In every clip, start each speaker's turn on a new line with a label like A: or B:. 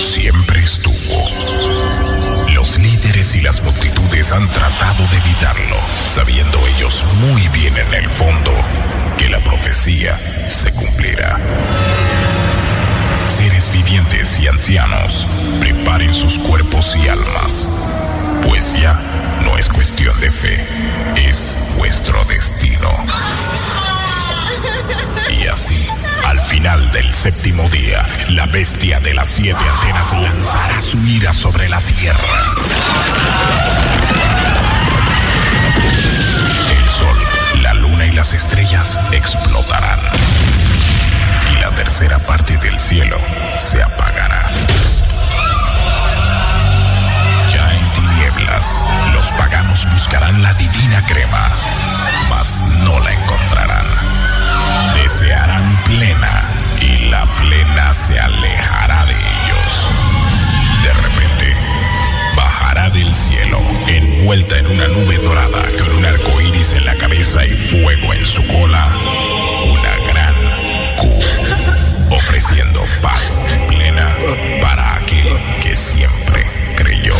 A: siempre estuvo. Los líderes y las multitudes han tratado de evitarlo, sabiendo ellos muy bien en el fondo que la profecía se cumplirá. Seres vivientes y ancianos, preparen sus cuerpos y almas, pues ya no es cuestión de fe, es vuestro destino. Y así, al final del séptimo día, la bestia de las siete antenas lanzará su ira sobre la tierra. El sol, la luna y las estrellas explotarán. Y la tercera parte del cielo se apagará. Ya en tinieblas, los paganos buscarán la divina crema, mas no la encontrarán. Y la plena se alejará de ellos. De repente, bajará del cielo, envuelta en una nube dorada con un arco iris en la cabeza y fuego en su cola, una gran Q, ofreciendo paz plena para aquel que siempre creyó.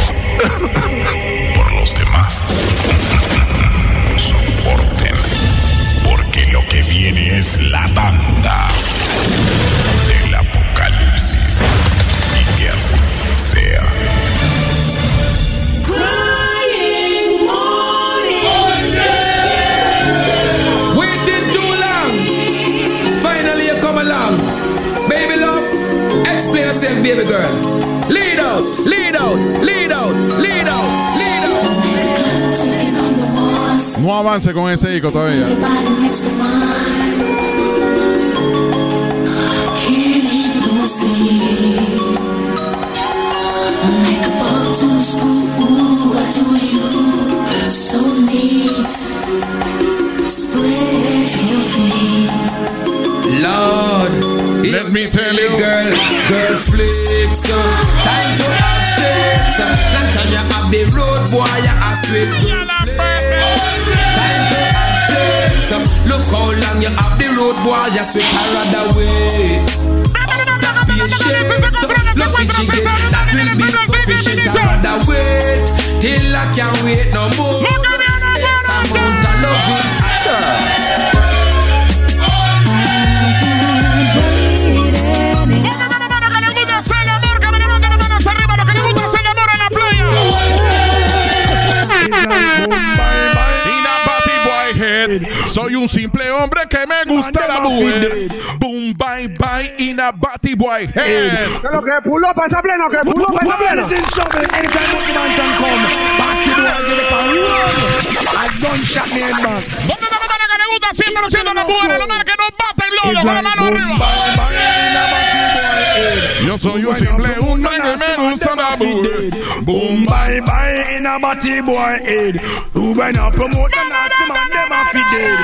A: Por los demás, viene es la banda del apocalipsis. Y que así sea.
B: Waiting too long. Finally, you come along. Baby love, explain yourself, baby girl. Lead out, lead out, lead out, lead
C: No avance con ese disco todavía.
B: Lord,
C: Let me tell you.
B: girl, girl flicks. uh, Time to have sex. uh, Long time you have the road boy, you are sweet Look how long you have the road boy, you sweet I rather wait. After patience, uh, love it chicken, that will be sufficient. I rather wait till I can't wait no more. Yes, I'm out of loving.
C: Soy un simple hombre que me gusta la mujer. Boom, bye, bye, in a batty boy head.
D: Que lo que pull up esa plena, que trouble anytime much man can come. I don't me in back.
C: ¿Dónde está la que le gusta siempre siendo la mujer? La mano que no bate el lodo
D: It's
C: con la mano arriba. Yo soy un simple hombre que me gusta la mujer.
D: Boom, bye, bye, in a batty boy head. Who when I promote the nasty man, them a fi dead.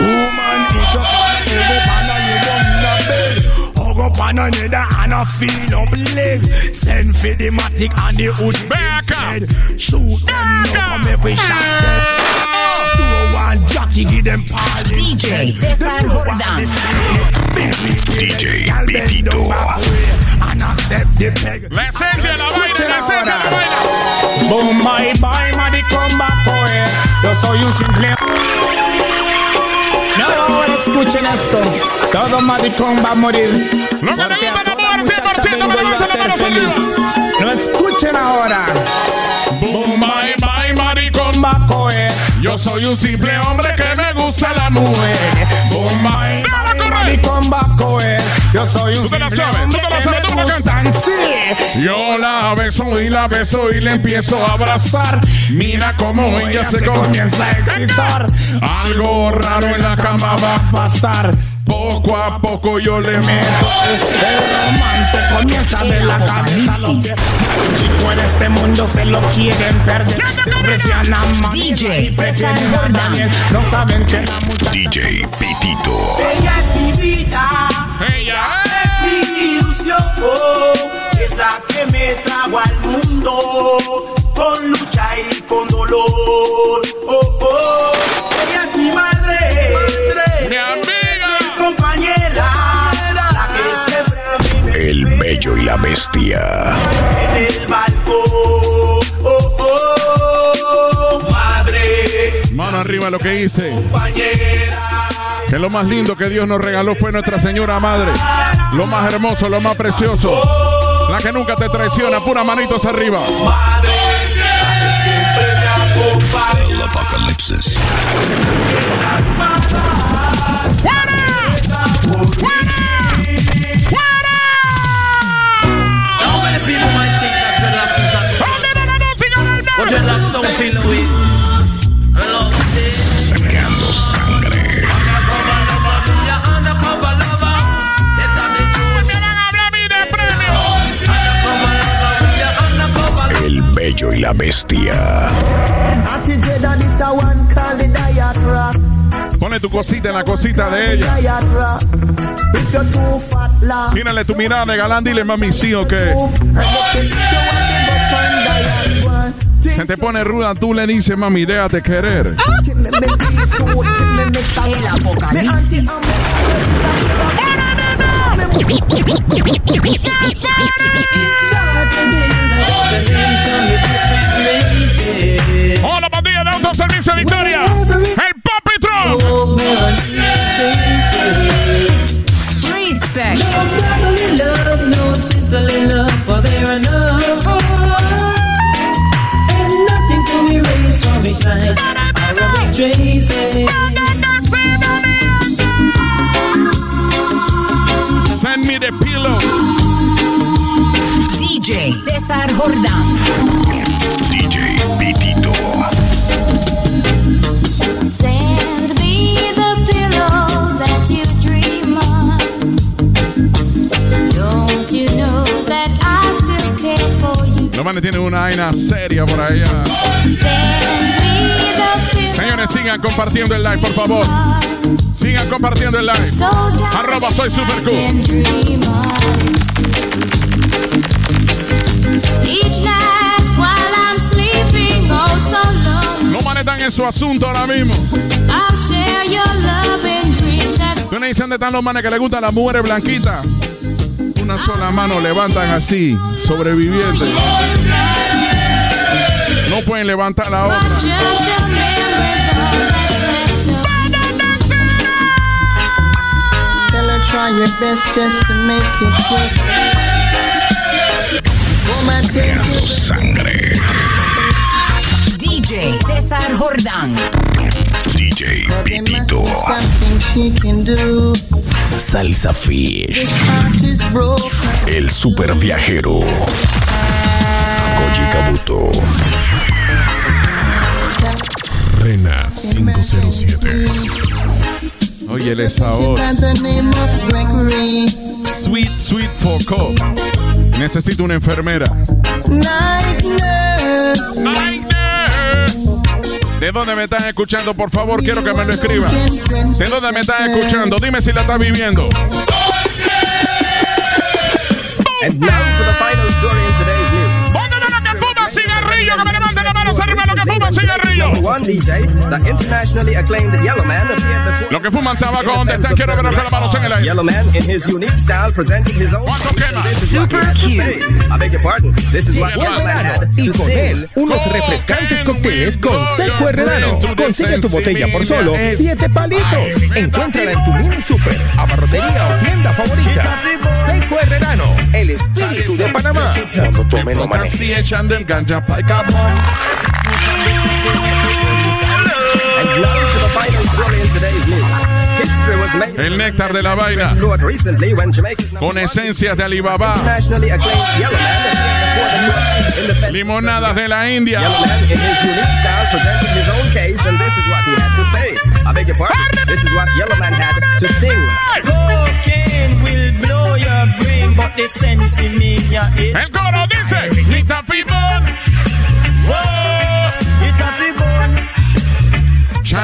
D: Two man each up on the elbow, pan and you down in a bed. Hug up on another and a feel up leg. Send for the matic and the hood
C: Back up.
D: Shoot them
C: Back
D: come every shot them. Do one jockey, give them pal
E: DJ
D: instead.
E: Cesar
D: Do one
E: Jordan.
A: DJ
D: Girl, bend
A: Pitito.
D: down back way And accept the peg.
C: La esencia de
D: Boom, bye, bye, Maddy, come back. Yo soy un simple. No, ahora escuchen esto. Todo maricón va a morir. Porque a toda muchacha
C: 100%,
D: vengo yo a ser feliz. No escuchen ahora.
C: Boom, bye, bye, maricón.
D: Baco, eh.
C: Yo soy un simple hombre que me gusta la mujer. Boom, bye,
D: Dale,
C: bye,
D: maricón, baco, eh. Yo soy un
C: Tú te la
D: simple
C: sabes,
D: hombre
C: tú te la
D: que
C: sabes,
D: me
C: tú me la
D: gustan, sí.
C: Yo la beso y la beso y le empiezo a abrazar. Mira cómo ella se
D: comienza a excitar.
C: Algo raro en la cama va a pasar. Poco a poco yo le meto.
D: El romance comienza de la cabeza a los pies. Chico en este mundo se lo quieren perder. A Manuela
E: DJ César Jordan.
D: No saben que la muchacha
A: DJ Pitito.
F: Ella es mi vida,
C: Ella
F: es mi ilusión, es la que me trajo al mundo con lucha y con dolor. Oh, oh. Ella es mi madre,
C: mi
F: mi la
A: bestia.
F: En el balcón, oh, oh, madre,
C: Mano arriba lo que hice.
F: compañera.
C: Que lo más lindo que Dios nos regaló fue Nuestra Señora Madre. Lo más hermoso, lo más precioso. La que nunca te traiciona. Pura manitos arriba.
F: Madre,
A: El bello y la bestia.
C: Pone tu cosita en la cosita de ella. Tírale tu mirada de galán. Dile, mami, sí o qué. Se te pone ruda, tú le dices, mami, déjate querer.
G: El apocalipsis.
C: Hola, pandilla de autoservicio Victoria.
G: DJ César Jordán.
A: DJ Pitito.
H: Send me the pillow that you dream on. Don't you know that I still care for you?
C: Los manes tienen una vaina seria por allá.
H: Send me the pillow.
C: Señores, sigan compartiendo el live, por favor. Sigan compartiendo el live.
H: So dark
C: Arroba soy super cool. Manes están en su asunto ahora mismo.
H: I'll share your love and dreams that
C: Tú me dices dónde están los manes que les gustan las mujeres blanquitas. Una sola mano levantan así, sobrevivientes. No pueden levantar la otra.
I: try your best just to make it quick. Woman, take
A: Sacando sangre.
G: DJ César Jordán.
A: DJ Pitito.
I: be something she can do.
A: Salsa Fish. El super viajero. Koji Kabuto. Rena 507.
C: Oye, esa voz.
I: By the name of Gregory.
C: Sweet, sweet Foco. Necesito una enfermera.
I: Night nurse.
C: ¿De dónde me están escuchando? Por favor, quiero que me lo escriban. ¿De dónde me están escuchando? Dime si la estás viviendo.
J: And now for the final story in today's news.
C: ¿Dónde está la que fuma cigarrillo? Que me levanten las manos arriba lo que fuma cigarrillo.
J: One DJ, the internationally acclaimed Yellow Man, appeared before
C: Lo que fuman tabaco, ¿dónde están? Quiero con las manos en el aire.
J: Yellow Man, in his unique style, presented his own.
C: ¿Cuánto quema?
J: Yellow Man
K: verano
J: had
K: y con él unos refrescantes cócteles con seco herrerano. Consigue tu botella por solo 7 palitos. Encuéntrala en tu mini super, abarrotería o tienda favorita. Seco herrerano, el espíritu de Panamá. Cuando tome no maneje.
C: El néctar de la vaina. Con esencias de Alibaba. Limonadas de la India. El coro dice,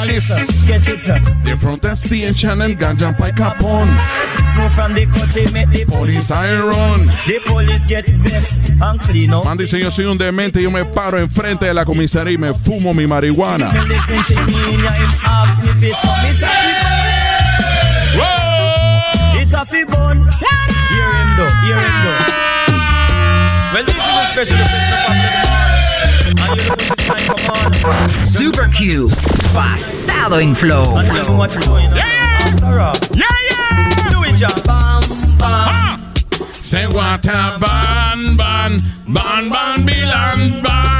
C: Alice.
E: Get it up.
C: Front as the and Shannon ganja by Capone.
E: Snow from the country make the
C: police iron.
E: The police get vexed and clean up.
C: Man dice yo soy un demente, yo me paro enfrente de la comisaría y me fumo mi marihuana.
E: Well, this is a special office.
G: Super Q. Pasado en flow.
C: Yeah. Yeah.
E: Ah.
C: Say what a ban, ban, ban, ban, bilan, ban.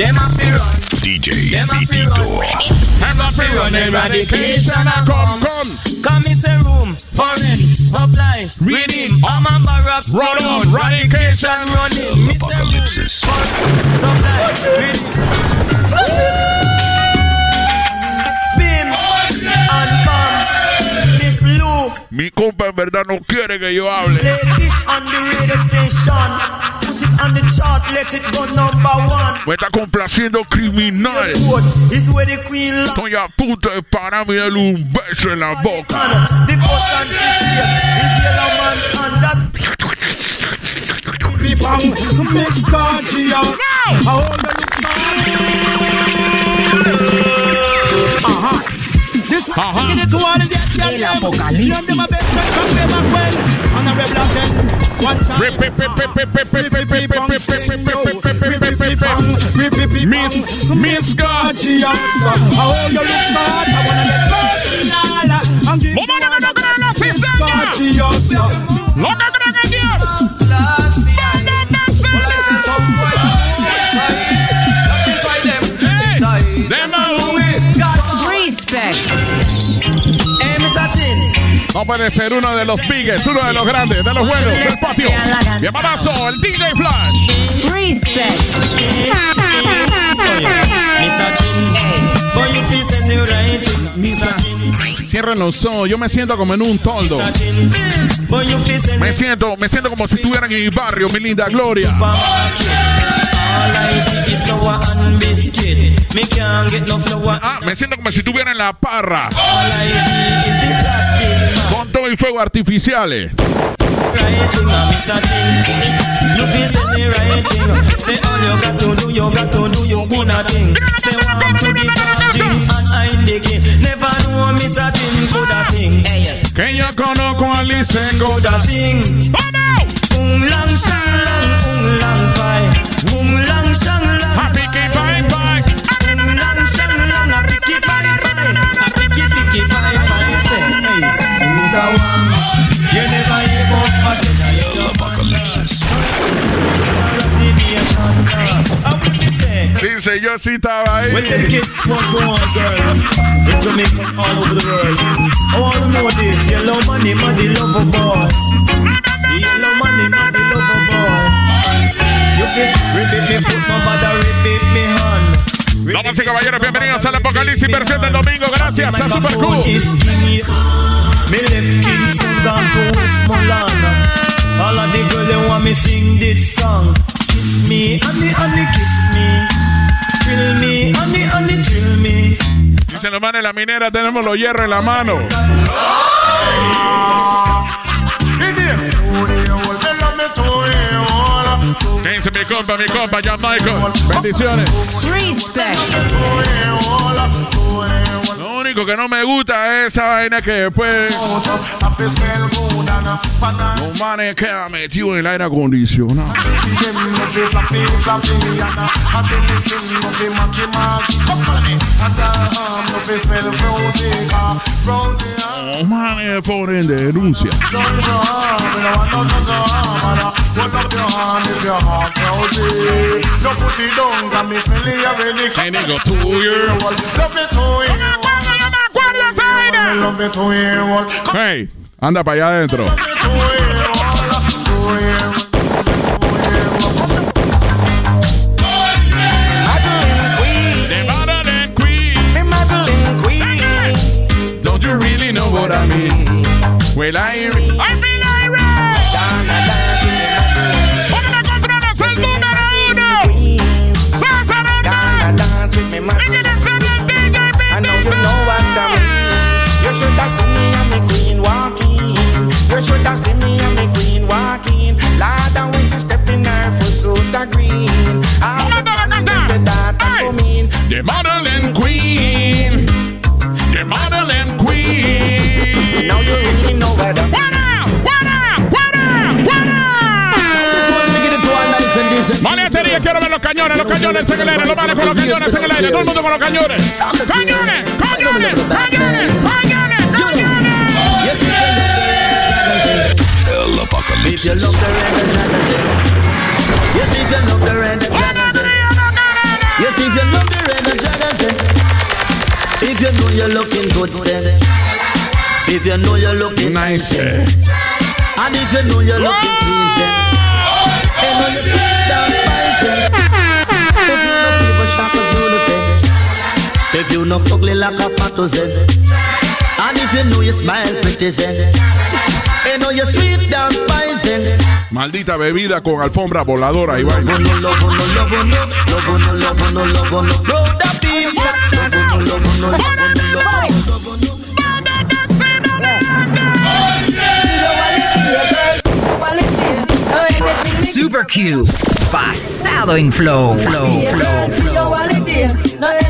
E: Them a fi run.
G: DJ BT Door.
E: Them a fi run eradication a
C: come.
E: Come,
C: come
E: is a room, foreign, supply, reading. All my barracks
C: run on,
E: eradication running.
A: Apocalypse.
E: Supply, reading.
C: Mi compa en verdad no quiere que yo hable
E: on the chart, let it go number one.
C: Me está complaciendo criminal. Toña puta de Panamá le un beso en la boca.
E: The first time she shake is yellow man and that.
D: Bang, Miss Garcia. How old are you, Aha. This one, get it to all the dead.
G: El apocalipsis.
C: Miss Miss
D: Gorgeous, oh you look so hot, I wanna get personal.
C: I'm giving
D: you
E: a gorgeous.
C: Va a aparecer uno de los biggest, uno de los grandes, de los buenos del patio. Bien abrazo, el DJ Flash.
G: Respect.
C: Cierren los ojos, yo me siento como en un toldo. Me siento, me siento como si estuviera en mi barrio, mi linda gloria. Ah, me siento como si estuviera en la parra. Con todo y fuego artificiales. Que yo conozco a
E: Sing.
C: yo sí estaba ahí. Damas y caballeros, bienvenidos al Apocalipsis versión del domingo. Gracias a Super Q.
E: All of the girls they want me sing this song. Kiss me, honey, honey, kiss me. Thrill me, honey, honey, me.
C: Dicen los manes, la minera, tenemos los hierros en la mano. ¿Qué dice mi compa, mi compa, John Michael? Bendiciones.
G: Respect.
C: Único que no me gusta es esa vaina que después. Los manes quedan metidos en el aire acondicionado. Los manes ponen denuncia. Hey, nigga, two year. Hey, anda para allá adentro. The Madeline cañones, los cañones en el aire, los manes con los cañones en el aire, todo el mundo con los cañones. Cañones, cañones, cañones, cañones, cañones.
L: El apocalipsis.
E: Yes, if you love the red dragon, say. Yes, if you love the red dragon, say. If you know you're looking good, say. If you know you're looking
C: nice, say.
E: And if you know you're looking sweet. Oh! And know you sit down If you no ugly like a pato, say. And if you know you smile pretty. And know you sweet down say.
C: Maldita bebida con alfombra voladora y vaina.
G: Super Q. Basado en flow. Flow, flow, flow.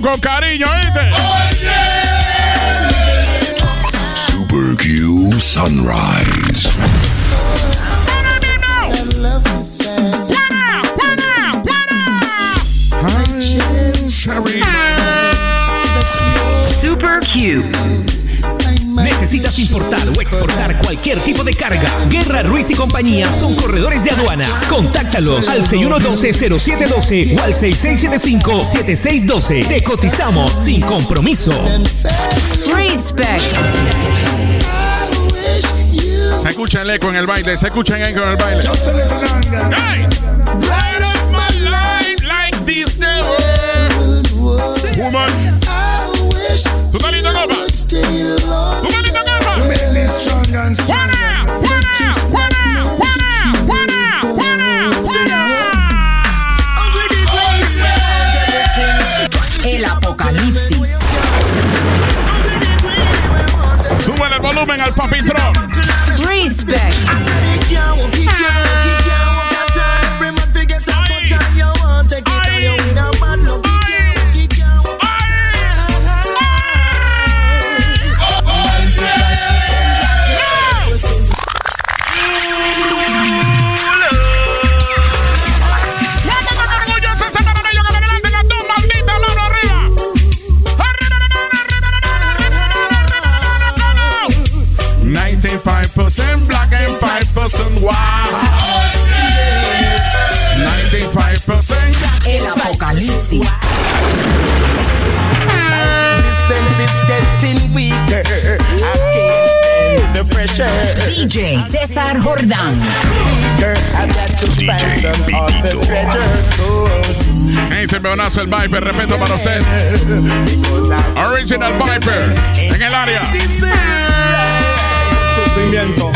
C: Con cariño, ¿viste?
L: Super Q Sunrise.
M: Compañía son corredores de aduana. Contáctalos al 6112-0712 o al 6675-7612. Te cotizamos sin compromiso.
G: Respect.
C: Se escucha el eco en el baile, se escucha el eco en el baile. Hey! Light up my life like this the world. Woman. ¿Tú estás compa? ¿Tú estás compa?
G: El
C: volumen Me el Viper, respeto para usted. Original Viper, en el área.
N: Sufrimiento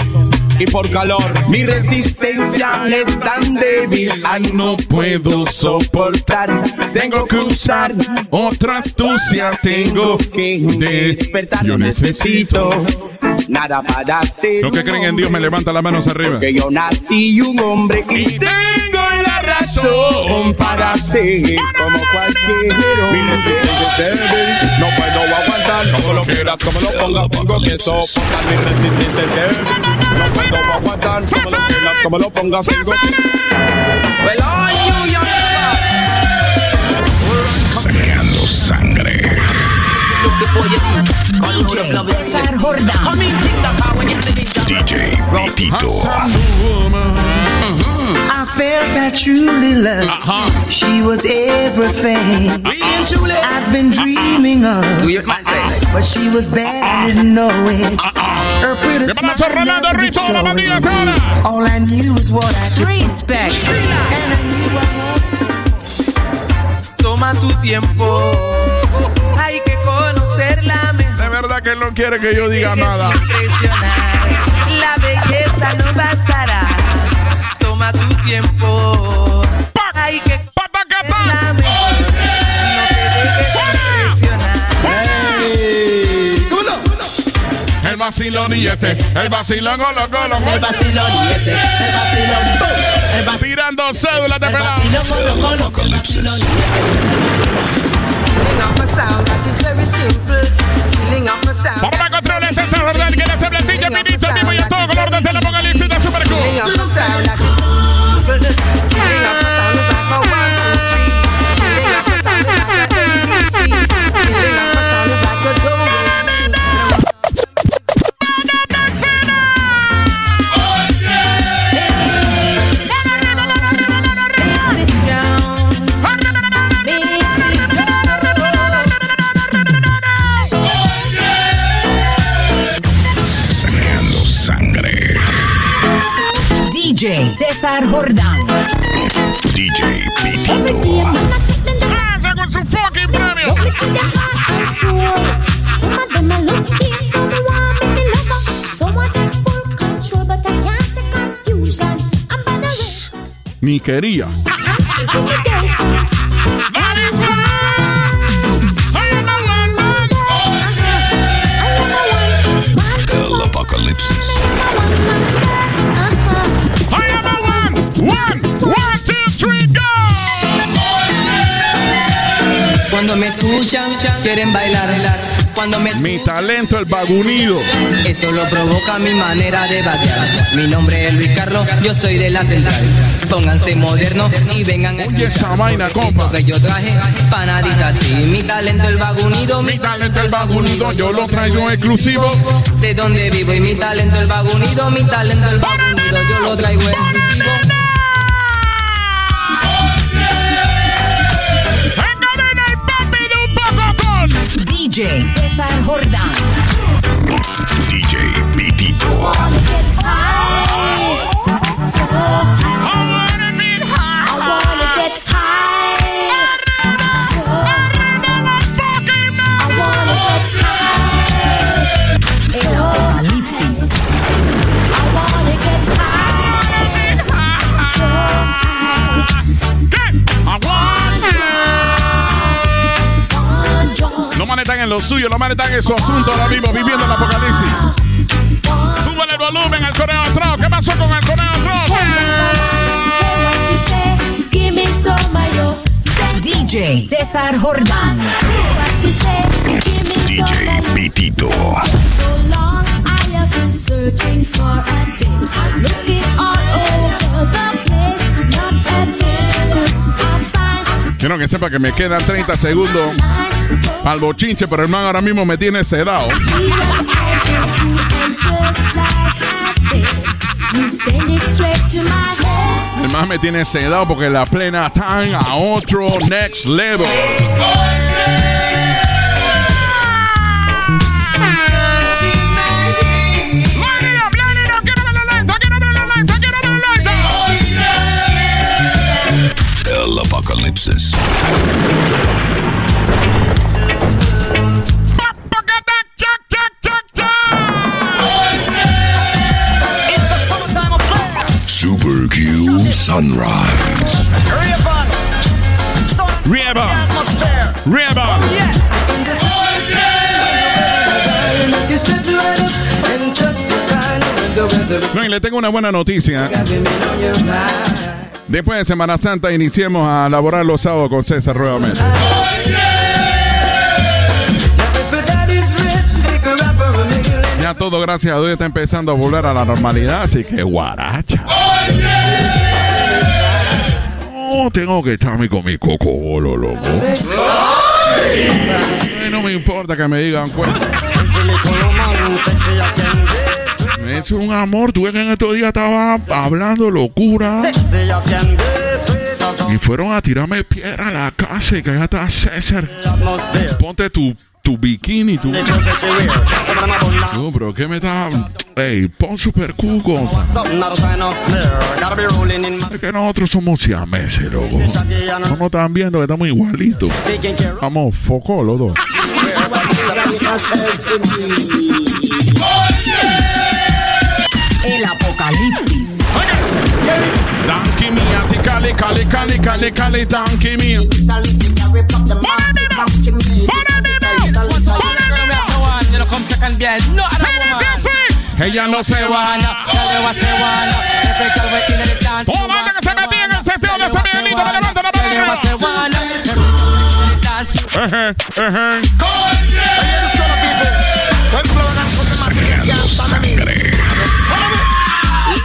N: y por calor. Mi resistencia es tan débil, ay no puedo soportar. Tengo que usar otra astucia, tengo que despertar. Yo necesito nada para hacer.
C: Los que creen en Dios me levanta las manos arriba.
N: Que yo nací un hombre y tengo razón para ser como cualquiera. Mi resistencia es débil, no puedo aguantar. Como lo quieras, como lo pongas, tengo que soportar. Mi resistencia es débil, no puedo aguantar. Como lo quieras, como lo pongas, tengo que.
O: Well,
G: DJ César Jordán.
H: DJ Pitito.
P: I felt that truly love.
C: Uh-huh.
P: She was everything I've been dreaming of. But she was bad, I didn't know it. Her pretty
C: ¿Qué pasa,
P: smile
C: Rolando
P: never
C: Rito, la
P: showed
C: bandida
P: it.
C: cara?
P: All I knew was what I could see.
G: Respect.
O: Toma tu tiempo. Hay que conocerla mejor.
C: De verdad que él no quiere que yo diga nada.
O: La belleza no bastará. Toma tu tiempo. Hay que
C: vacilón y este, el vacilón, golo, golo,
O: El vacilón y este, el vacilón,
C: Tirando cédulas de pelado.
O: golo, golo,
H: Apocalipsis.
O: Killing off a sound that is very simple. Killing off a sound.
C: Vamos a controlar ese César Jordán que le hace blandilla, ministro, en vivo y a todo color desde el apocalipsis de Super
G: DJ César Jordán.
H: DJ Pitito.
C: ¡Ese con su fucking premio! Ni
O: escuchan, quieren bailar. Cuando me
C: Mi talento, el vagunido.
O: Eso lo provoca mi manera de vaquear. Mi nombre es Luis Carlos, yo soy de la central. Pónganse modernos y vengan a
C: Oye esa vaina, compa.
O: que yo traje panadiza así. Mi talento el vagunido, mi
C: talento el vagunido, yo lo traigo exclusivo.
O: De donde vivo y mi talento el vagunido, mi talento el vagunido, yo lo traigo exclusivo.
G: DJ César Jordán.
H: DJ Pitito.
C: Lo suyo, los manes están en su asunto ahora mismo, viviendo el apocalipsis. Súbele el volumen al conejo atrás. ¿Qué pasó con el conejo atrás?
G: DJ César Jordán.
H: DJ Pitito.
C: Quiero que sepa que me quedan 30 segundos el bochinche, pero el man ahora mismo me tiene sedado. El man me tiene sedado porque la plena está a otro next level.
A: Sunrise.
C: No, y le tengo una buena noticia. Después de Semana Santa iniciemos a laborar los sábados con César nuevamente. Ya todo, gracias a Dios, está empezando a volver a la normalidad, así que guaracha. Tengo que echarme con mi coco, loco. No me importa que me digan cuenta. Es un amor, tú ves que en estos días estaba hablando locura. Y fueron a tirarme piedra a la casa y que allá está César. Ponte tu, tu bikini, tu. No, pero ¿qué me está.? Ey, pon super cuco. Es que nosotros somos siameses, loco. No nos están viendo que estamos igualitos. Vamos, foco los dos.
G: El apocalipsis.
C: Donkey mia, ti cali, cali, cali, cali, cali, donkey mia. Ella no se va. Oh, manda que se metía en el sentido de. Me levanta la mano. Ejé, ejé.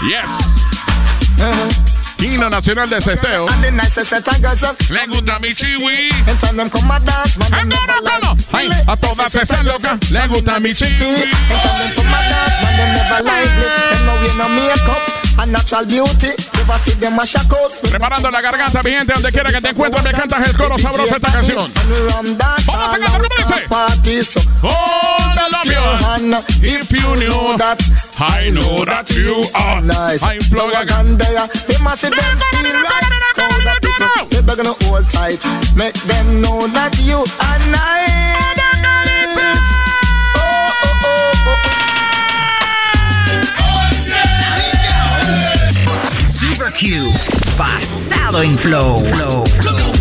C: Yes. Himno nacional de cesteo. Le gusta mi chiwi. Ay, a todas esas locas le gusta mi chiwi. Preparando la garganta, mi gente, donde quiera que te encuentres, me cantas el coro sabroso esta canción. Vamos a cantar, ¿cómo dice? Oh, I love you. If you knew that, I know that you are. Nice. I'm flowing.
Q: They're gonna hold tight, make them know that you are nice.
R: Super Q. Pasado en flow. flow.
G: DJ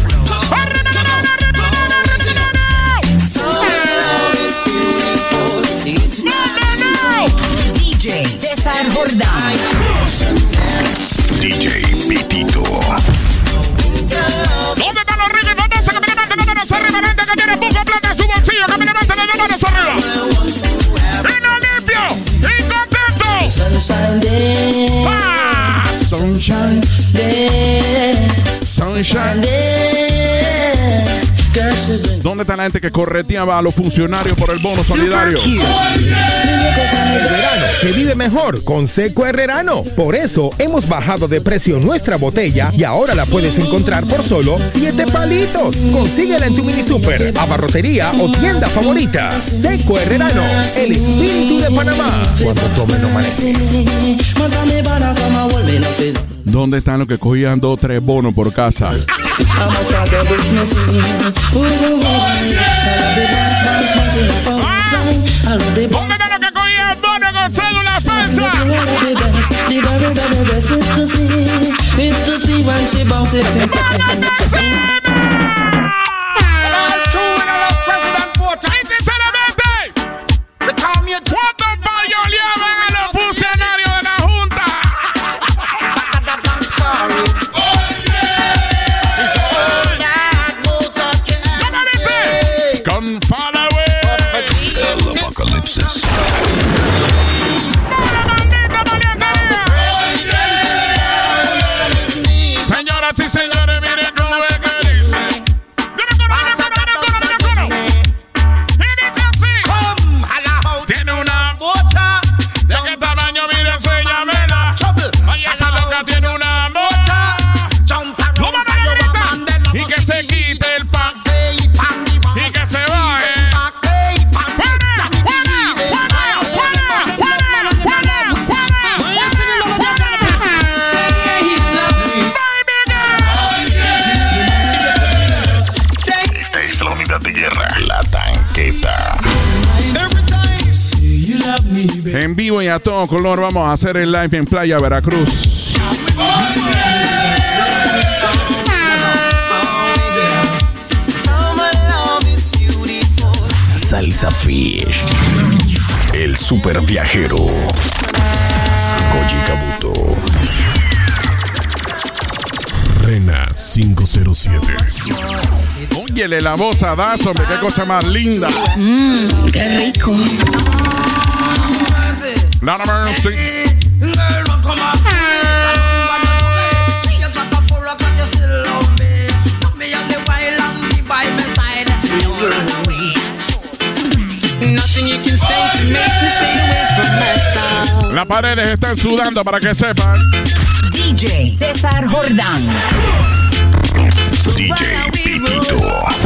C: Sunshine Sunshine. ¿Dónde está la gente que correteaba a los funcionarios por el bono solidario?
K: El verano se vive mejor con Seco Herrerano. Por eso hemos bajado de precio nuestra botella y ahora la puedes encontrar por solo 7 palitos. Consíguela en tu mini super, abarrotería o tienda favorita. Seco Herrerano, el espíritu Panamá. Cuando tome no maneje.
C: ¿Dónde están los que cogían dos o tres bonos por casa? ¿Dónde están los que cogían bonos con cédula falsa? ¿Cuántos a todo color vamos a hacer el live en Playa Veracruz.
A: Salsa Fish. El super viajero. Koji Kabuto.
S: Rena 507.
C: Óyele la voz a Dazo, hombre, qué cosa más linda.
G: Mmm, qué rico.
C: Lord of mercy. Las paredes están sudando para que sepan.
G: DJ César Jordán.
A: DJ Pitito.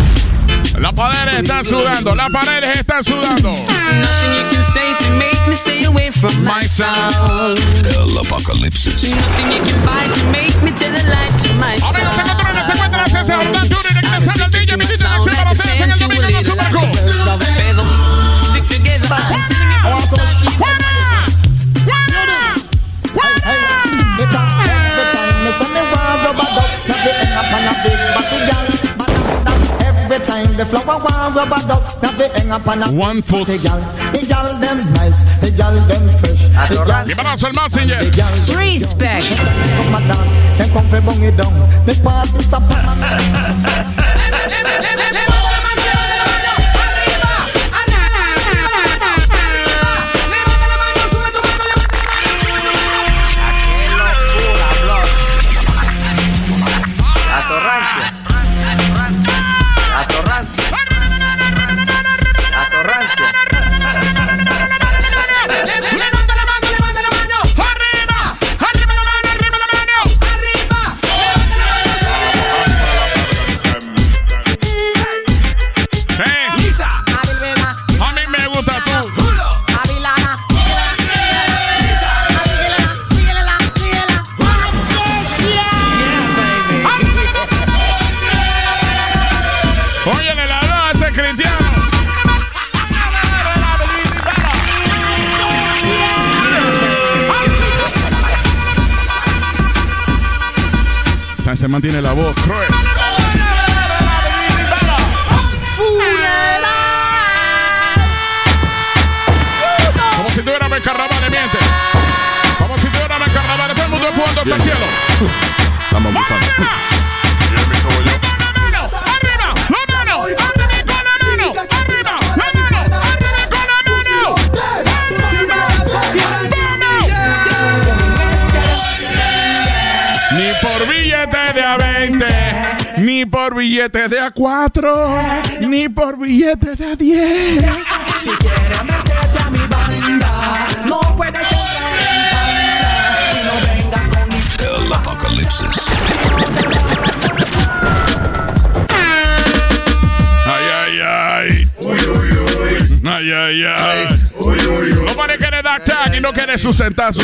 C: Las paredes están sudando, las paredes están sudando.
O: Nothing you can say can make me stay away from my sound.
A: El apocalipsis.
O: Nothing you can buy can make me tell a lie to my
C: Amigos, se encuentran, se encuentran, César Jordán Jr. regresando al DJ Pitito en acción para ustedes en el domingo en la Superco.
O: Stick together.
T: Every time the flower want rubber duck, now they hang up on a
C: One foot.
T: The gal, the gal them nice, the gal them fresh. The gal
C: Y vamos al Messenger.
G: Respect.
T: come and dance, then come for bung it down. The party's a
C: se mantiene la voz cruel. Como si tuviéramos el carnaval, le miente. Como si tuviéramos el carnaval, todo el mundo jugando hasta el cielo.
S: Estamos
C: billete de a 4, ni por billete de a 10.
E: Si quieres meterte a mi banda, no puedes entrar en banda. Y no vengas con mi
A: El apocalipsis.
C: Tag y no quiere sustentar su.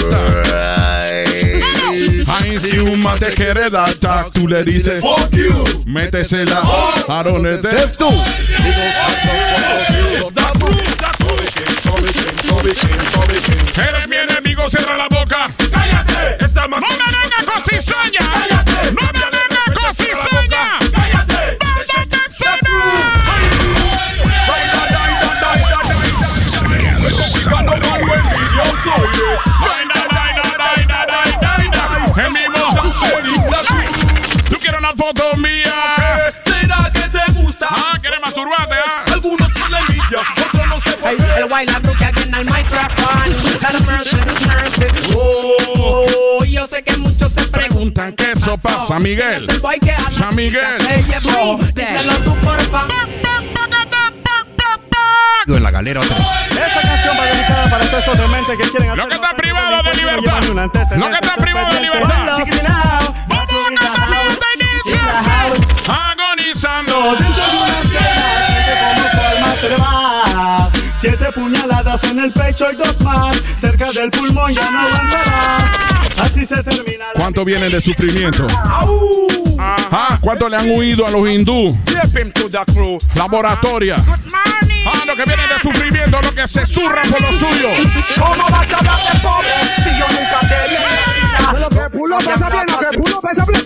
C: Ay, si un man te quiere dar tag, tú le dices Fuck you. Métesela a donde estés tú. Eres mi enemigo, cierra la boca. ¡Cállate! no me vengas con cizaña.
E: ¿Será que te gusta?
C: Ah, ¿quieres masturbarte? Ah?
E: Algunos tienen envidia, otros no por qué.
F: El bailar que aquí en el micrófono. Dale mercy, mercy. Oh, yo sé que muchos se preguntan
C: ¿Qué eso pasa, Miguel?
F: el boy que a la
C: San Miguel.
F: se. Díselo tú, por favor.
K: En la galera otra.
P: Esta canción va dedicada para todos esos dementes que quieren hacer.
C: Lo que está privado de libertad. Lo que está privado de libertad.
P: Dentro de una cena, siente como su alma se le va. Siete puñaladas en el pecho y dos más. Cerca del pulmón ya no aguantará. Así se termina. la-
C: ¿Cuánto vienen de sufrimiento? Ah, ¿Cuánto le han huido a los hindú? Laboratoria. Ah, lo que viene de sufrimiento, lo que se zurra por lo suyo.
F: ¿Cómo vas a hablar de pobre si yo nunca te vi la?
T: Lo que pulo pesa bien, lo que pulo pesa bien.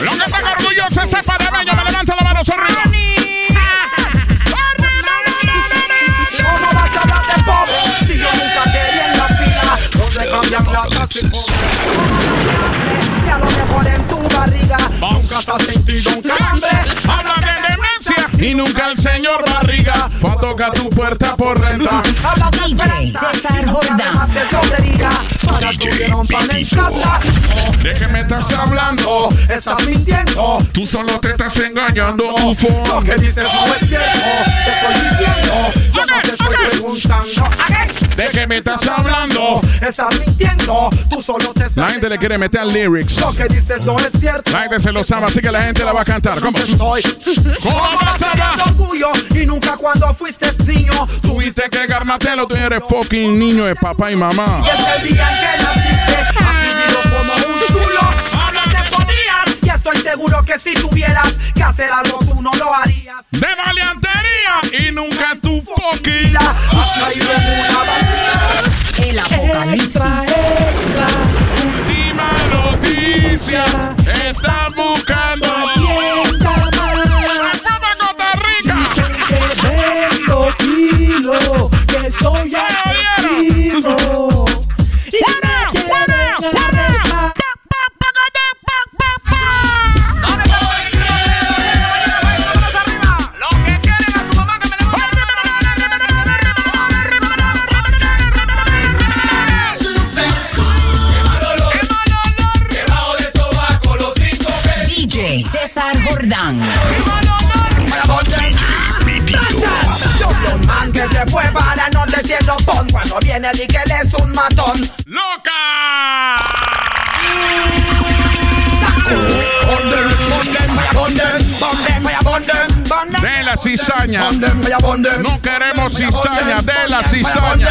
C: Lo que está orgulloso ese panameño, me levanta la mano arriba.
F: ¿Cómo vas a hablar de pobre si yo nunca te vi en la fila? Donde cambian latas y Si a lo mejor en tu barriga nunca has sentido un calambre.
C: Habla de demencia y nunca el señor Barriga fue a tocar tu puerta por renta.
F: Hablas de esperanza además de soltería. Para tuvieron pan en casa.
C: ¿De qué me estás hablando?
F: Estás mintiendo.
C: Tú solo te estás engañando,
F: Lo
C: bufón.
F: que dices no es cierto. Te estoy diciendo. Yo no te estoy preguntando. ¿A qué?
C: ¿De qué me estás hablando?
F: Estás mintiendo. Tú solo te
C: La gente le quiere meter lyrics.
F: Lo que dices no es cierto.
C: La gente se lo sabe, así que la gente la va a cantar. ¿Cómo?
F: Estoy.
C: ¿Cómo vas a hablar?
F: orgullo y nunca cuando fuiste niño
C: Tuviste que garmatelo, tú eres fucking niño de papá y mamá.
F: Y es el día en que naciste has vivido como un chulo Hablas de ponías y estoy seguro que si tuvieras que hacer algo tú no lo harías
C: De valiantería y nunca tu fucking.
F: La has caído en una bandida
G: El apocalipsis.
F: extra
C: Última noticia. Están buscando. Costa Rica.
F: Vendo kilo que soy
C: cizaña. No queremos cizaña, de la cizaña.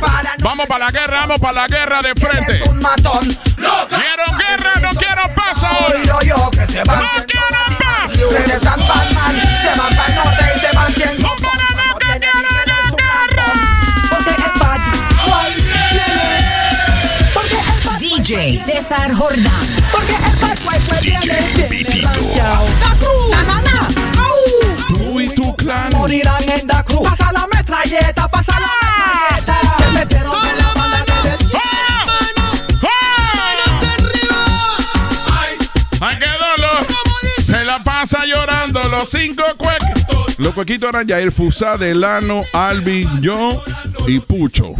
F: para no
C: Vamos para la guerra, vamos para la guerra de frente.
F: es
C: Quiero guerra, no quiero paz hoy.
F: Oído yo que se van
C: No quiero paz.
F: Regresan Batman Se van para el norte y se van siendo
C: Para
F: Cuando
C: que
F: es un
C: guerra.
F: Porque
G: DJ César Jordán.
F: Porque el na Au.
C: Tú y tu clan.
F: Morirán en la cruz Pasa la metralleta Pasa la metralleta Se metieron con la banda que les
C: ¡Ay, qué dolor! Se la pasa llorando los cinco cuequitos. Los cuequitos eran Jair Fusá, Delano, Albi, yo y Pucho.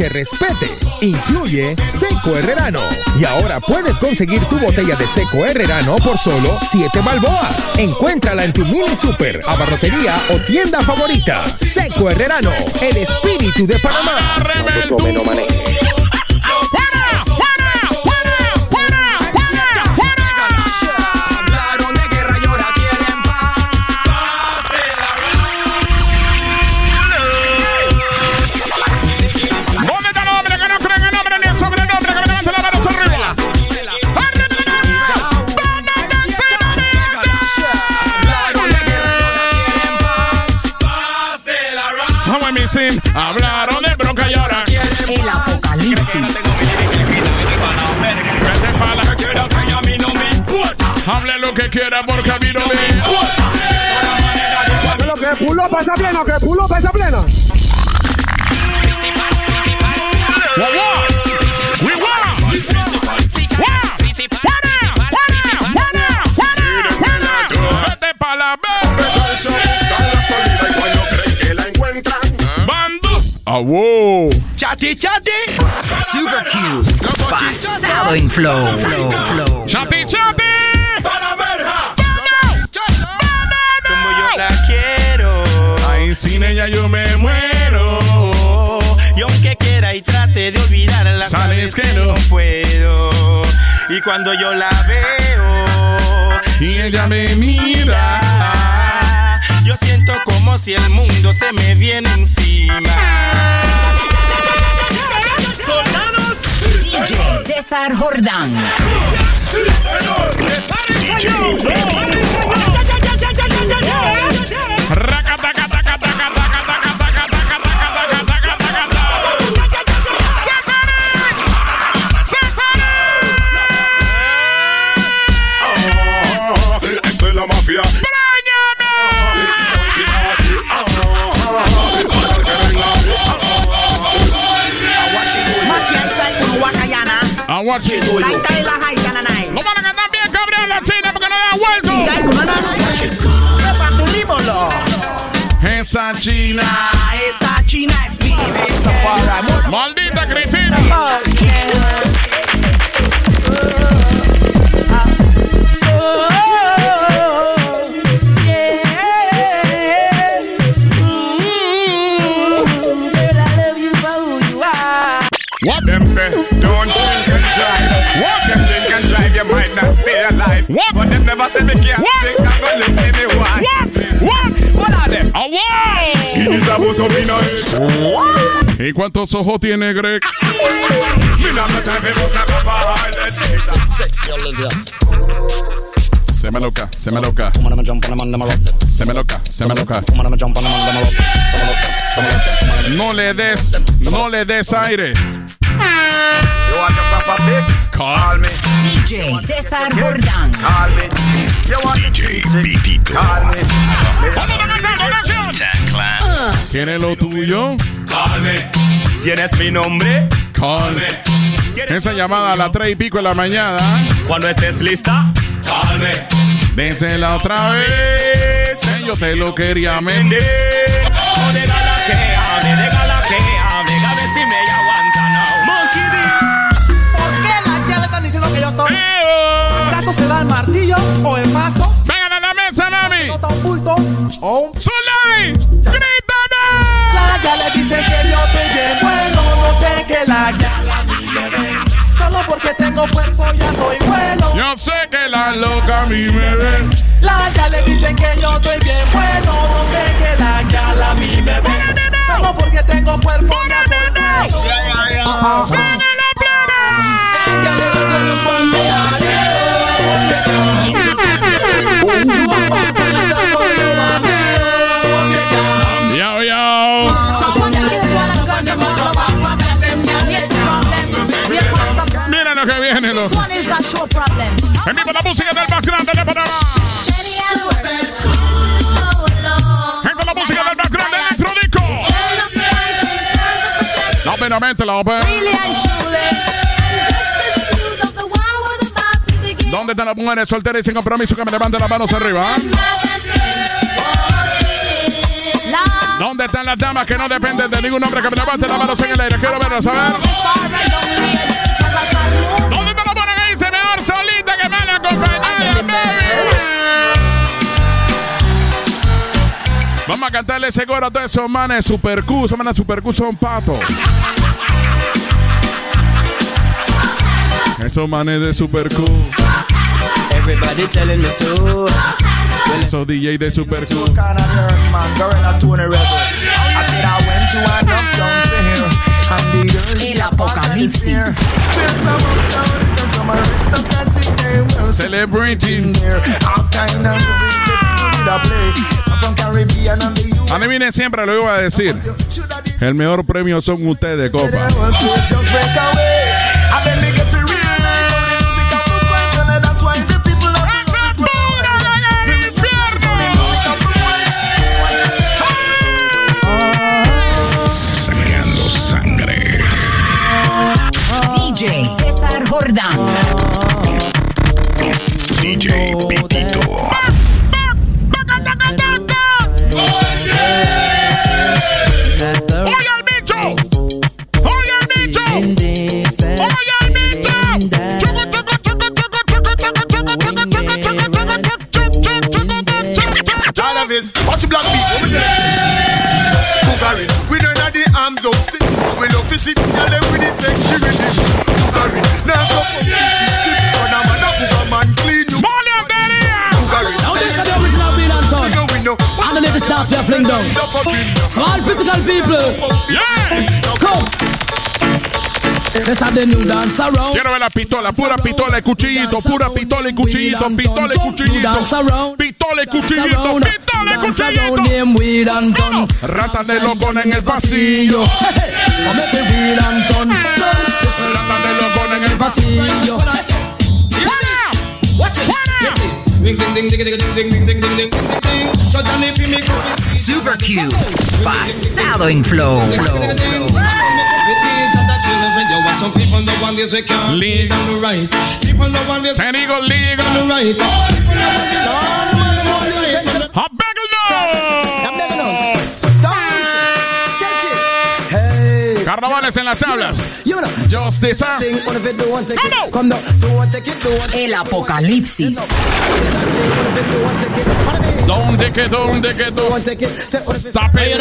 K: Se respete. Incluye Seco Herrerano. Y ahora puedes conseguir tu botella de Seco Herrerano por solo 7 balboas. Encuéntrala en tu mini super, abarrotería o tienda favorita. Seco Herrerano, el espíritu de Panamá. No.
F: Hablaron de
C: bronca y ahora
G: El apocalipsis.
C: Hable lo que quiera porque a mí no me
T: Lo que pulo pesa bien, lo que pulo pesa plena.
C: Bando. Ah, wow.
F: Chati, chati
R: Super cute. Basado en flow. Flow, flow.
C: Chati, chati.
E: Como yo la quiero.
C: Ay, sin ella yo me muero.
E: Y aunque quiera y trate de olvidarla,
C: Sabes
E: sabes
C: que
E: que
C: no.
E: no puedo. Y cuando yo la veo,
C: Y ella me mira.
E: Yo
G: siento como si el mundo se me viene encima. Soldados.
U: DJ César Jordán.
E: Dios opina él.
C: ¿Y cuántos ojos tiene Greg? Se me loca, se me loca. Se me loca, se me loca. No le des, no le des aire.
E: Call me.
U: DJ César Jordán.
E: Call me. DJ Pitito. Call me.
C: ¿Quieres lo tuyo?
E: Calme. ¿Quieres mi nombre?
C: Calme. Esa llamada a las 3 y pico en la mañana.
E: Cuando estés lista, calme.
C: Désela otra vez. Yo te lo quería
E: vender. ¡De galatea, de galatea! Venga a ver si me aguanta la. ¡Monkey D!
F: ¿Por qué la tía le están diciendo que yo estoy?
C: ¿Eh?
F: ¿En caso se da el martillo o el paso?
C: Vengan a la mesa, mami!
F: ¡Jota
C: oculto! ¡Solide!
F: ¡Green! Ya le dicen que yo estoy bien bueno, no sé que la ya la mí me ven. Solo porque tengo cuerpo ya estoy bueno.
C: Yo sé que la loca a mí me ven.
F: La ya le dicen que yo estoy bien bueno, no sé que la ya la mí me ven. Solo porque tengo cuerpo ya estoy bueno. Ya le dicen un
C: Yo, lo que viene, lo. En vivo la música del más grande de Panamá. En la música del más grande electrónico. La pena mente, la pena. ¿Dónde están las mujeres solteras y sin compromiso que me levanten las manos arriba? ¿Dónde están las damas que no dependen de ningún hombre que me levanten las manos en el aire? Quiero verlas, a ver. Vamos a cantarle ese coro a todos esos manes. Supercu, esos manes Supercu son patos. Esos manes de Supercu.
G: Everybody telling me to.
C: Esos DJ de
T: Supercu.
U: El apocalipsis.
T: Celebrating a US.
C: Adivinen, siempre lo iba a decir. El mejor premio son ustedes, copa.
V: Them
B: down. All physical people.
C: Yeah.
B: Come. Have the new dance around.
C: Quiero ver la pistola, pura pistola y cuchillito, pura pistola y cuchillito, pistola y cuchillito,
B: Dance around.
C: pistola y cuchillito, pistola y
B: Dance around
C: cuchillito.
B: them weed and done.
C: Rata de locón en el pasillo.
B: Come every weed and done.
C: Rata de locón en el
B: pasillo.
G: Super Q. Basado en flow.
C: Legal. San Eagle Legal. A Carnavales en las tablas. Justice.
G: El apocalipsis.
C: ¿Dónde quedó? ¿Dónde quedó? Stop it.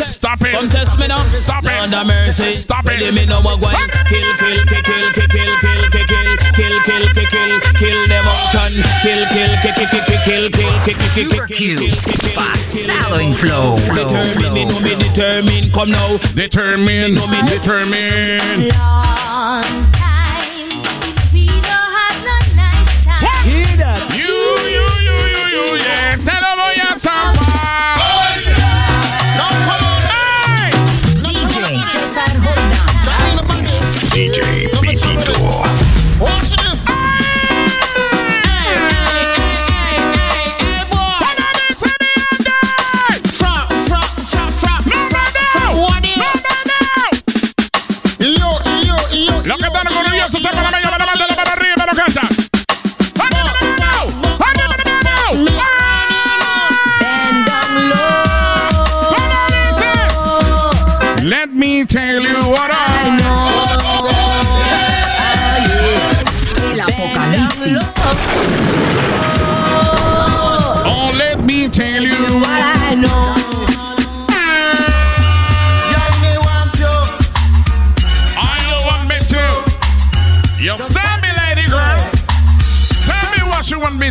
C: Stop it.
B: Me now.
C: Stop it. Stop it.
B: Kill, kill, kill, kill, kill, kill, kill them out and kill, kill, kill, kill, kill, kill, kill, kill,
G: Super Q. Basado en flow.
B: Determine, me know me determine. Come now.
C: Determine. Determine.
T: Long time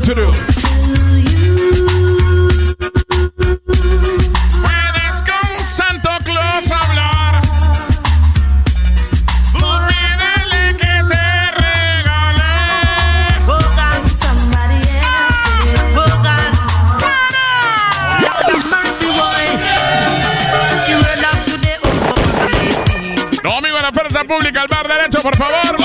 C: to do. Puedes con Santo Claus hablar. Tú pídele que te regale.
T: Somebody else.
C: No, amigo de la fuerza pública, al bar derecho, por favor.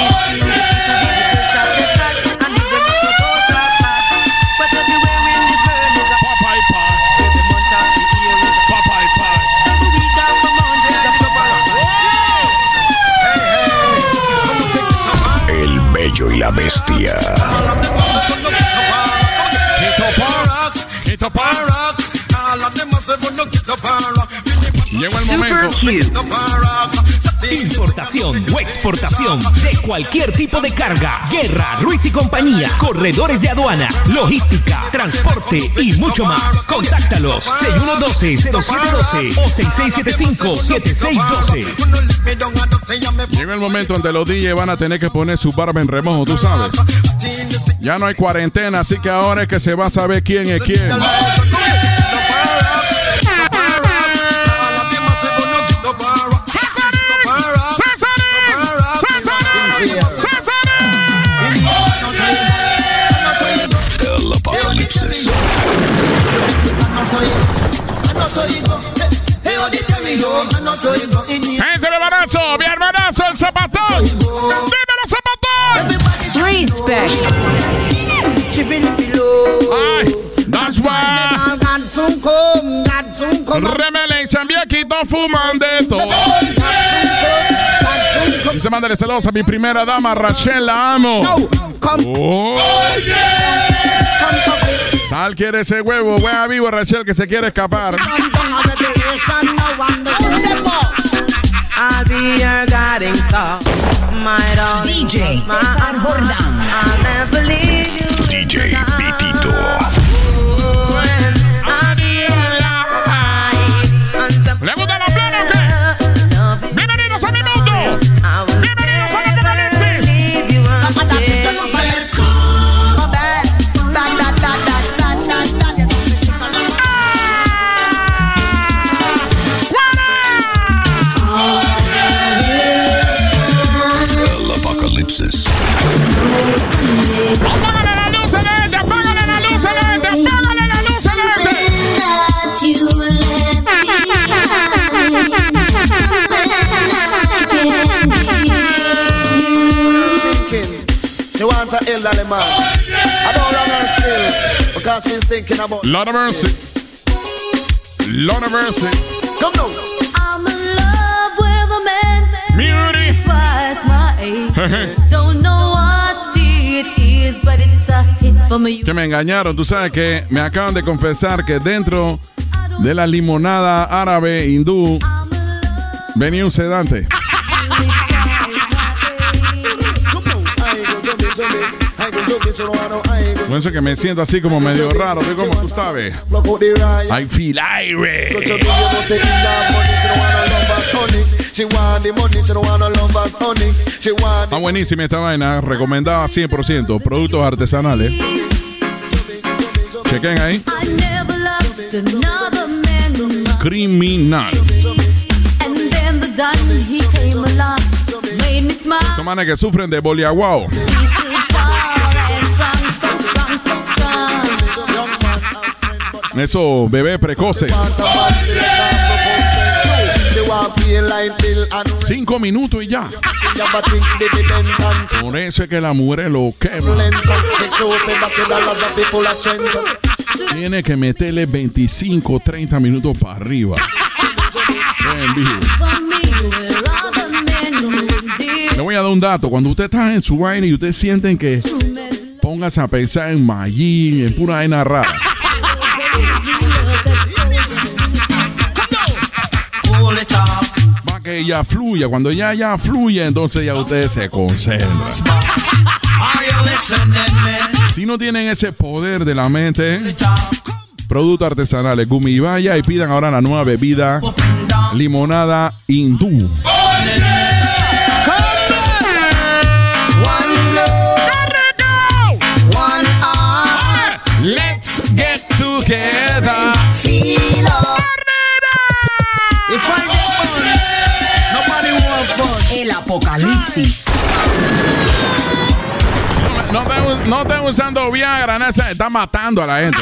M: Importación o exportación de cualquier tipo de carga. Guerra, Ruiz y compañía. Corredores de aduana, logística, transporte y mucho más. Contáctalos 6112-0712 o 6675-7612.
C: Llegó el momento donde los DJ van a tener que poner su barba en remojo, tú sabes. Ya no hay cuarentena, así que ahora es que se va a saber quién es quién. ¡Gente de barazo! ¡Mi hermanazo, el zapatón! ¡Dímelo, zapatón!
W: Respect.
C: ¡Ay! ¡That's why! Remelen, chambiaquito fumando todo. Y se manda celosa a mi primera dama, Rachel, la amo. Oh. Sal quiere ese huevo, hueá vivo, Rachel, que se quiere escapar.
E: I'll be your guiding star, my.
W: DJ César Jordán.
E: I'll never leave you.
L: DJ Pitito.
X: Thinking about.
C: Lord of mercy. Lord of mercy.
X: Come down.
H: I'm in love with a man.
C: Beauty.
H: Twice my age. Don't know what it is, but it's a hit for me.
C: Que me engañaron. Tú sabes que me acaban de confesar que dentro de la limonada árabe hindú venía un sedante. Por que me siento así como medio raro. Estoy como tú sabes. I feel irate. Está buenísima esta vaina. Recomendada 100%. Productos artesanales. Chequen ahí. Criminal. Son manes que sufren de boliaguao. Esos bebés precoces. Cinco minutos y ya. Por eso es que la mujer lo quema. Tiene que meterle 25, 30 minutos para arriba. Le voy a dar un dato. Cuando usted está en su vaina y ustedes sienten que póngase a pensar en Mayín, en pura vaina rara. Que ella fluya. Cuando ya ya fluye, entonces ya usted se concentra. Si no tienen ese poder de la mente, productos artesanales, Gumi vaya y pidan ahora la nueva bebida limonada hindú. No estén, usando Viagra, no, se- está matando a la gente.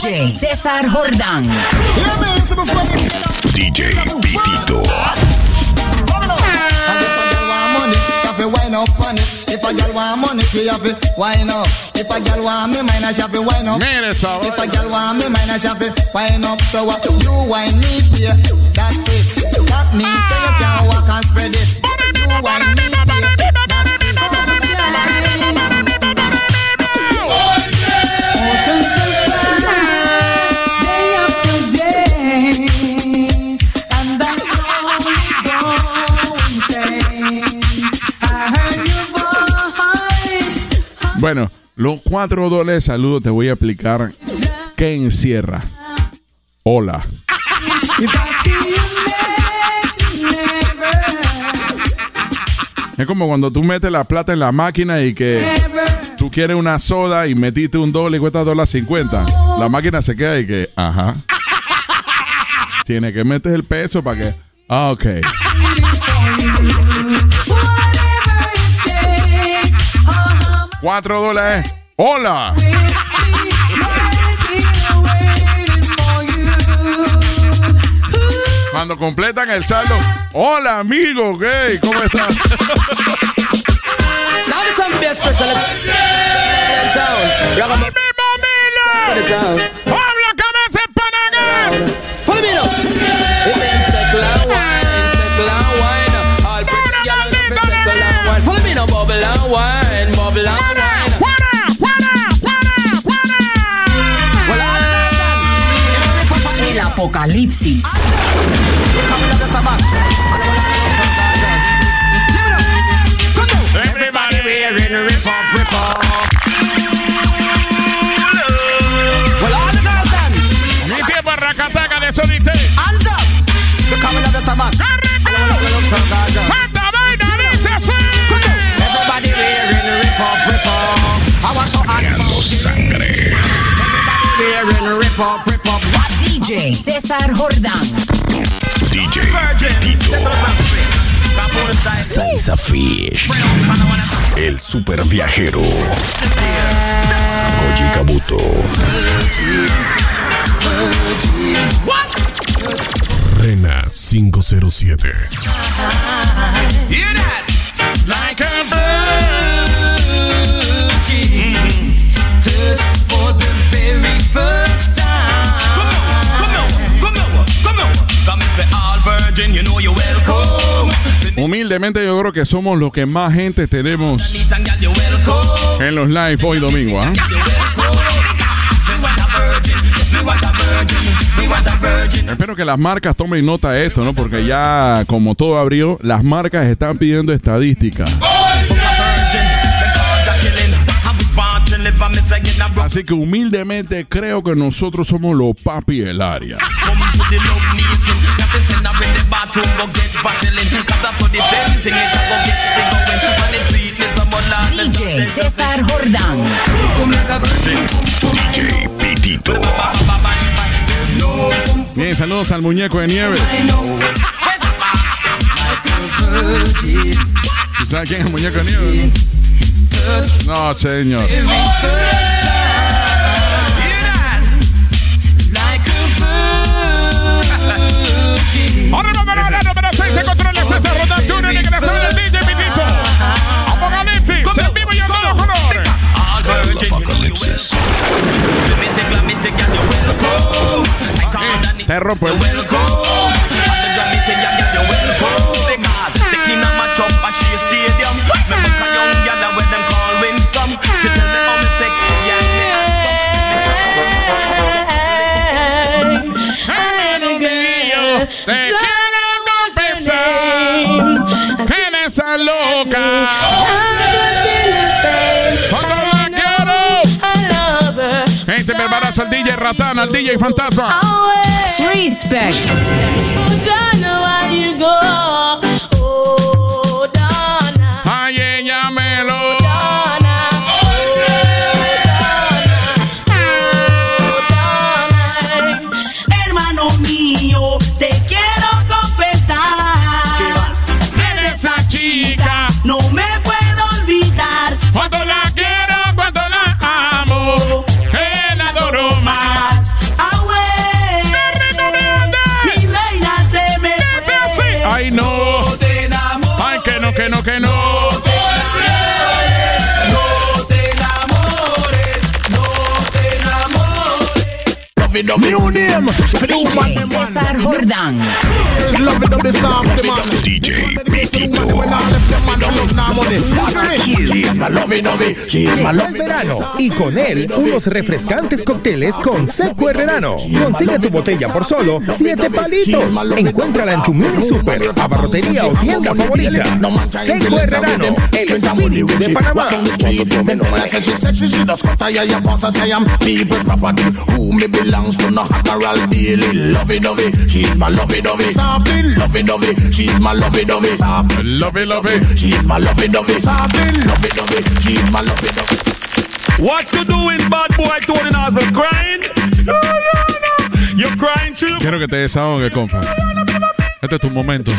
G: DJ César Jordán.
L: DJ Pitito.
T: Money, she have to wind up on it. If a girl want money, she have to wind up. If a girl want me, mine, she have to wind up.
C: Mire esa
T: If a girl want me, mine, she have to wind up. So what you wine me, dear, that's it. That means say you can walk and spread it. You wine me, dear.
C: Bueno, los cuatro dólares de saludo te voy a explicar qué encierra. Hola. Es como cuando tú metes la plata en la máquina y que tú quieres una soda y metiste un dólar y cuesta dólar cincuenta. La máquina se queda y que, ajá. Tiene que meter el peso para que. Ah, ok. Cuatro dólares. Hola. Cuando completan el saldo. Hola, amigo, gay. ¿Cómo estás?
B: Now
G: apocalipsis.
C: Everybody wearing rip off, rip off.
X: Well, all the girls then.
C: Mi tiempo racataca de solité.
X: Hands up. The coming of the Sabbath.
C: ¡Cuánta vaina dice así!
X: Everybody wearing rip off, rip off. I want to ask
L: sangre.
X: wearing a rip off, rip off.
G: DJ César Jordán.
L: DJ Pitito. Salsa Fish. El super viajero. Yoji Kabuto. Rena 507.
E: Hear that? Like
C: Humildemente yo creo que somos los que más gente tenemos en los live hoy domingo. ¿ah? Espero que las marcas tomen nota de esto, ¿no? Porque ya, como todo abrió, las marcas están pidiendo estadísticas. Así que humildemente creo que nosotros somos los papi del área.
H: DJ César Jordán.
L: DJ Pitito.
C: Bien, saludos al muñeco de nieve. ¿Tú sabes quién es el muñeco de nieve? No, señor. Al DJ Pitito. Apocalipsis, en vivo y a todo color.
L: Apocalipsis.
C: Te rompo el Te quiero esa loca. Cuando la quiero. Hey, se preparas al DJ Ratán, al DJ Fantasma.
H: Respect. DJ César Jordán.
L: DJ Pitito.
K: El verano y con él unos refrescantes cócteles con seco herrerano. Consigue tu botella por solo 7 palitos. Encuéntrala en tu mini super, abarrotería o tienda favorita. Seco herrerano, el espíritu de Panamá.
Y: Lovey dovey, she's my lovey dovey. She's my lovey dovey. Softly,
C: lovey lovey,
Y: she's my lovey dovey. Softly, lovey dovey, she's my lovey dovey.
T: What you doing, bad boy, Tony Nozzle? Crying? No, no, no. You're crying too?
C: Quiero que te desahogue, compa. Este es tu momento.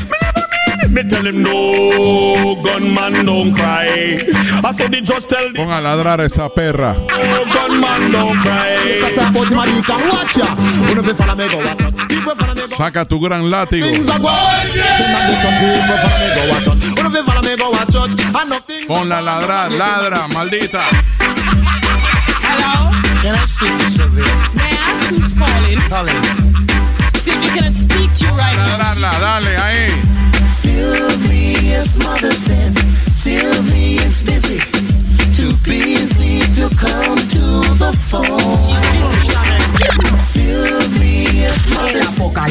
T: Me tell him no, gunman don't cry. I said they just tell
C: Pon a ladrar a esa perra.
T: no, gunman don't cry.
C: Saca tu gran látigo. Pon la ladrar, ladra, maldita.
P: Hello?
Y: Can I speak to Sylvia?
P: May I ask who's calling?
Y: Calling.
P: Sylvia cannot speak to you right now.
C: Ladrarla, dale, ahí.
E: Sylvia's mother said Sylvia's busy, too busy to come to the phone.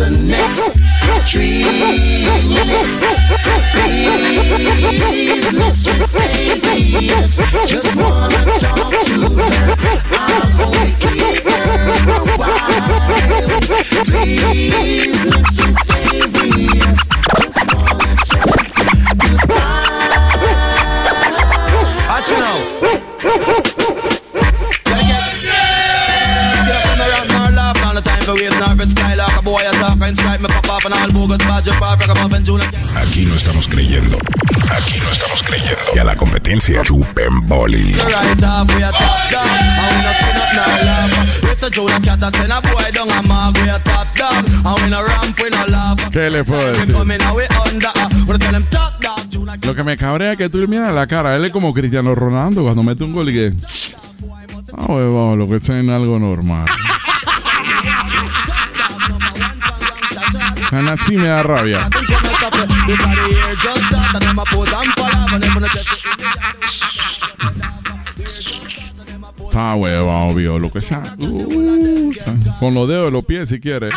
E: the next three minutes. Please. Save serious. Just wanna talk to her. I'm only kidding a while. Please, Mr. Savior.
A: Aquí no estamos creyendo. Aquí no estamos creyendo. Y a la competencia, chupen boli.
L: Right off, we a top down, and we no spin up, nor laugh. It's a June, a cat, a send a boy down, a mag, we a top down, and we no ramp, we no laugh.
C: ¿Qué le puedo decir? Lo que me cabrea es que tú le miras la cara. Él es como Cristiano Ronaldo cuando mete un gol y que. Ah, huevón, lo que está en algo normal.
L: Them a test it.
C: Está huevón, obvio, lo que sea. Uh, con los dedos de los pies si quieres.